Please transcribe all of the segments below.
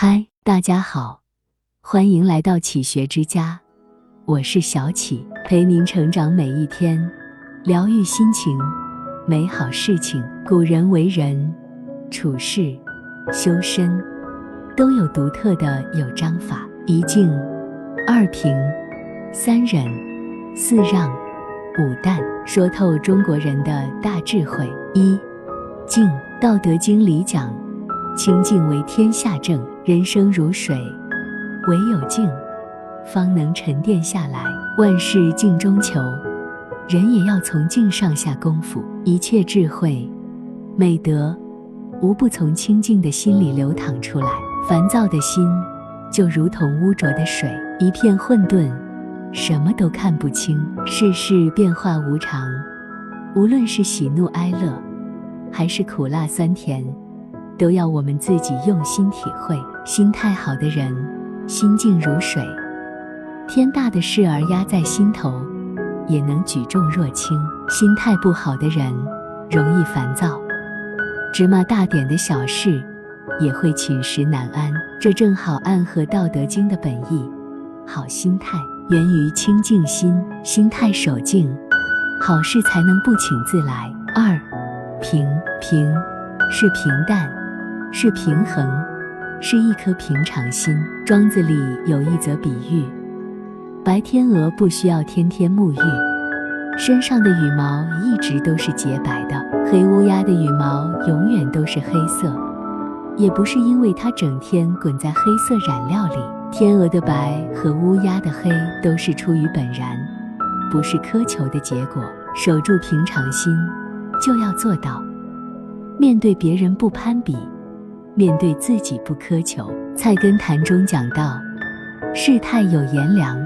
嗨，大家好，欢迎来到启学之家，我是小启，陪您成长每一天，疗愈心情，美好事情。古人为人处事、修身都有独特的有章法：一静、二平、三忍、四让、五淡，说透中国人的大智慧。一静，《道德经》里讲。清静为天下正，人生如水，唯有静，方能沉淀下来。万事静中求，人也要从静上下功夫。一切智慧、美德，无不从清静的心里流淌出来。烦躁的心，就如同污浊的水，一片混沌，什么都看不清。世事变化无常，无论是喜怒哀乐，还是苦辣酸甜。都要我们自己用心体会。心态好的人，心静如水，天大的事儿压在心头，也能举重若轻。心态不好的人，容易烦躁，芝麻大点的小事也会寝食难安。这正好暗合《道德经》的本意。好心态源于清净心，心态守静，好事才能不请自来。二平平是平淡。是平衡，是一颗平常心。庄子里有一则比喻：白天鹅不需要天天沐浴，身上的羽毛一直都是洁白的；黑乌鸦的羽毛永远都是黑色，也不是因为它整天滚在黑色染料里。天鹅的白和乌鸦的黑都是出于本然，不是苛求的结果。守住平常心，就要做到面对别人不攀比。面对自己不苛求，《菜根谭》中讲到：“世态有炎凉，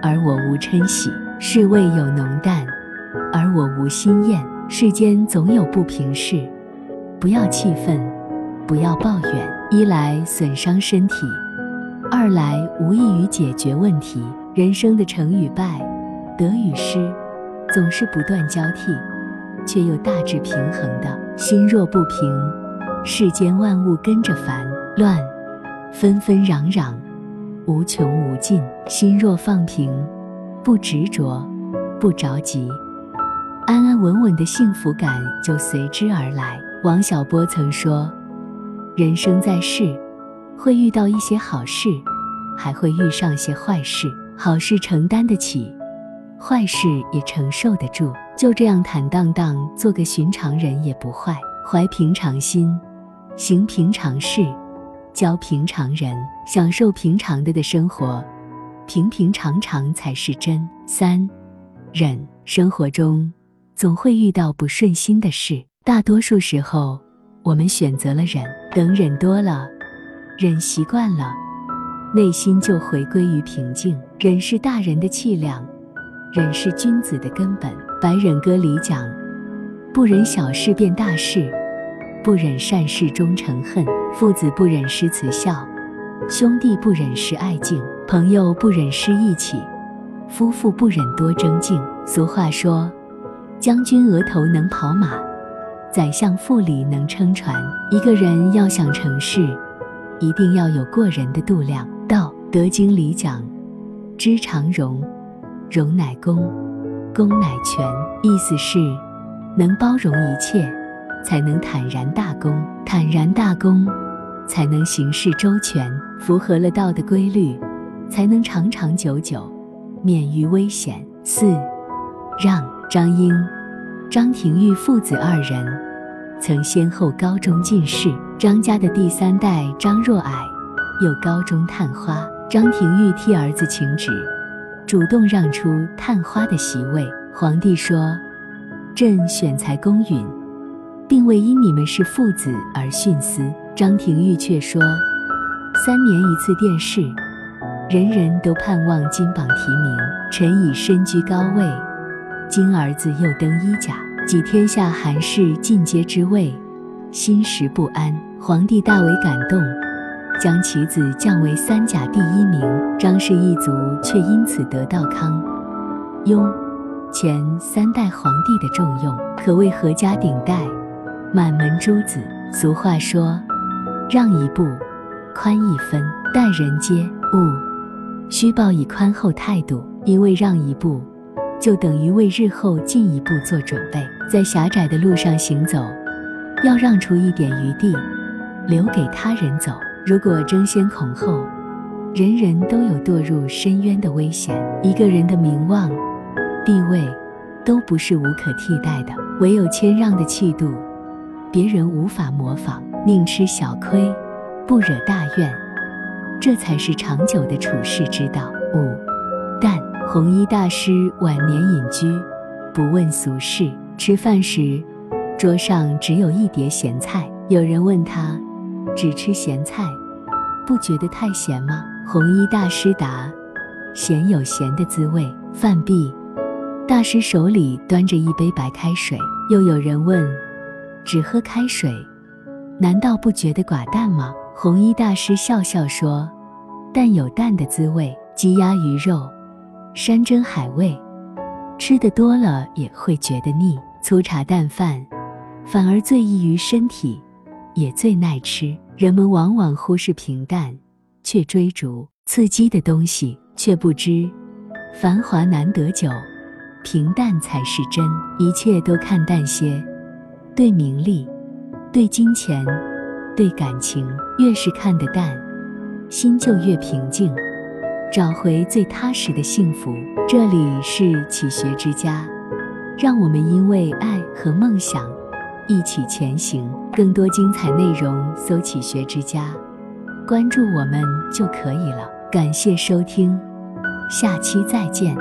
而我无嗔喜；世味有浓淡，而我无心厌。世间总有不平事，不要气愤，不要抱怨。一来损伤身体，二来无异于解决问题。人生的成与败，得与失，总是不断交替，却又大致平衡的。心若不平。”世间万物跟着烦乱，纷纷攘攘，无穷无尽。心若放平，不执着，不着急，安安稳稳的幸福感就随之而来。王小波曾说：“人生在世，会遇到一些好事，还会遇上些坏事。好事承担得起，坏事也承受得住。就这样坦荡荡做个寻常人也不坏。怀平常心。”行平常事，交平常人，享受平常的的生活，平平常常才是真。三，忍。生活中总会遇到不顺心的事，大多数时候我们选择了忍。等忍多了，忍习惯了，内心就回归于平静。忍是大人的气量，忍是君子的根本。《白忍歌》里讲：“不忍小事变大事。”不忍善事终成恨，父子不忍失慈孝，兄弟不忍失爱敬，朋友不忍失义气，夫妇不忍多争竞。俗话说：“将军额头能跑马，宰相腹里能撑船。”一个人要想成事，一定要有过人的度量。《道德经》里讲：“知常容，容乃公，公乃全。”意思是能包容一切。才能坦然大公，坦然大公，才能行事周全，符合了道的规律，才能长长久久，免于危险。四，让张英、张廷玉父子二人，曾先后高中进士。张家的第三代张若蔼，又高中探花。张廷玉替儿子请旨，主动让出探花的席位。皇帝说：“朕选才公允。”并未因你们是父子而徇私。张廷玉却说：“三年一次殿试，人人都盼望金榜题名。臣已身居高位，今儿子又登一甲，即天下寒士尽皆之位，心时不安。”皇帝大为感动，将其子降为三甲第一名。张氏一族却因此得到康、雍、乾三代皇帝的重用，可谓阖家顶戴。满门珠子。俗话说：“让一步，宽一分，待人接物需抱以宽厚态度，因为让一步，就等于为日后进一步做准备。在狭窄的路上行走，要让出一点余地，留给他人走。如果争先恐后，人人都有堕入深渊的危险。一个人的名望、地位，都不是无可替代的，唯有谦让的气度。别人无法模仿，宁吃小亏，不惹大怨，这才是长久的处世之道。五，但。弘一大师晚年隐居，不问俗事。吃饭时，桌上只有一碟咸菜。有人问他，只吃咸菜，不觉得太咸吗？弘一大师答：咸有咸的滋味。饭毕，大师手里端着一杯白开水。又有人问。只喝开水，难道不觉得寡淡吗？弘一大师笑笑说：“淡有淡的滋味，鸡鸭鱼肉、山珍海味，吃的多了也会觉得腻。粗茶淡饭，反而最易于身体，也最耐吃。人们往往忽视平淡，却追逐刺激的东西，却不知繁华难得久，平淡才是真。一切都看淡些。”对名利，对金钱，对感情，越是看得淡，心就越平静，找回最踏实的幸福。这里是启学之家，让我们因为爱和梦想一起前行。更多精彩内容，搜“启学之家”，关注我们就可以了。感谢收听，下期再见。